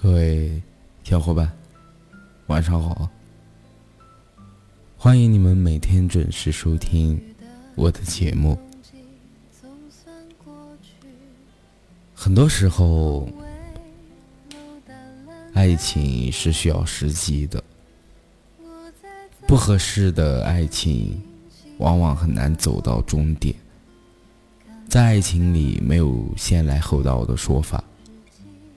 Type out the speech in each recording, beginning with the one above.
各位小伙伴，晚上好！欢迎你们每天准时收听我的节目。很多时候，爱情是需要时机的，不合适的爱情往往很难走到终点。在爱情里，没有先来后到的说法，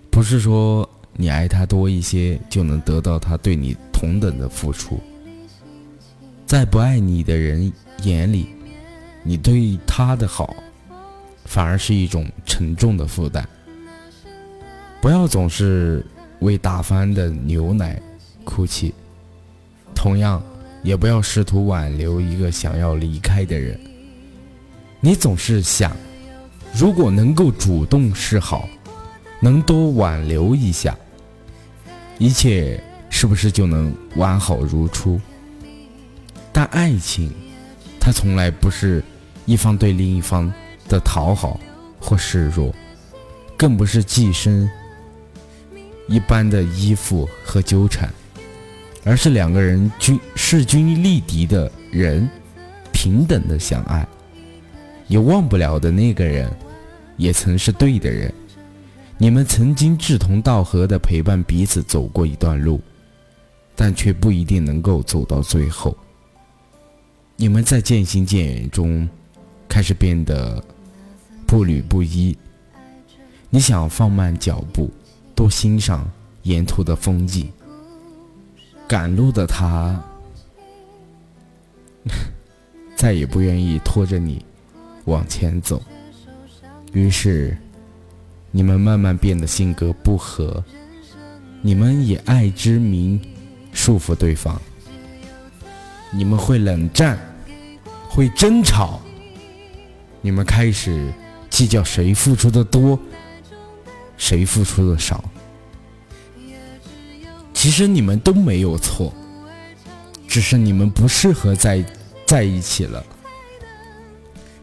不是说你爱他多一些就能得到他对你同等的付出。在不爱你的人眼里，你对他的好，反而是一种沉重的负担。不要总是为打翻的牛奶哭泣，同样，也不要试图挽留一个想要离开的人。你总是想，如果能够主动示好，能多挽留一下，一切是不是就能完好如初？但爱情，它从来不是一方对另一方的讨好或示弱，更不是寄生一般的依附和纠缠，而是两个人均势均力敌的人，平等的相爱。也忘不了的那个人，也曾是对的人。你们曾经志同道合的陪伴彼此走过一段路，但却不一定能够走到最后。你们在渐行渐远中，开始变得步履不一。你想放慢脚步，多欣赏沿途的风景。赶路的他，再也不愿意拖着你。往前走，于是你们慢慢变得性格不合，你们以爱之名束缚对方，你们会冷战，会争吵，你们开始计较谁付出的多，谁付出的少。其实你们都没有错，只是你们不适合在在一起了。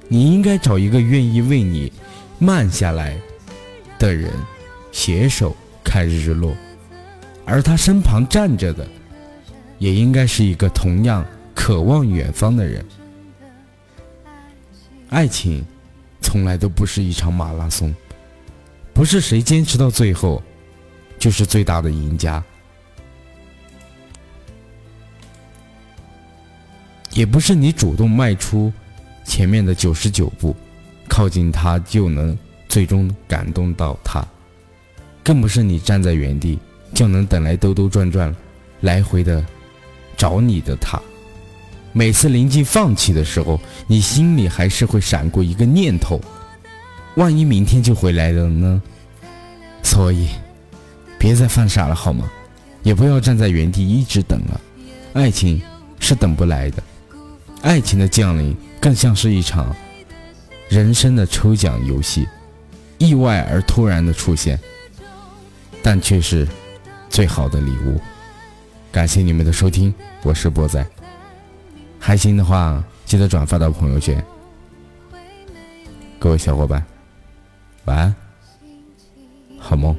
你应该找一个愿意为你慢下来的人，携手看日落，而他身旁站着的，也应该是一个同样渴望远方的人。爱情从来都不是一场马拉松，不是谁坚持到最后就是最大的赢家，也不是你主动迈出。前面的九十九步，靠近他就能最终感动到他，更不是你站在原地就能等来兜兜转转，来回的找你的他。每次临近放弃的时候，你心里还是会闪过一个念头：万一明天就回来了呢？所以，别再犯傻了好吗？也不要站在原地一直等了，爱情是等不来的。爱情的降临更像是一场人生的抽奖游戏，意外而突然的出现，但却是最好的礼物。感谢你们的收听，我是波仔。开心的话，记得转发到朋友圈。各位小伙伴，晚安，好梦。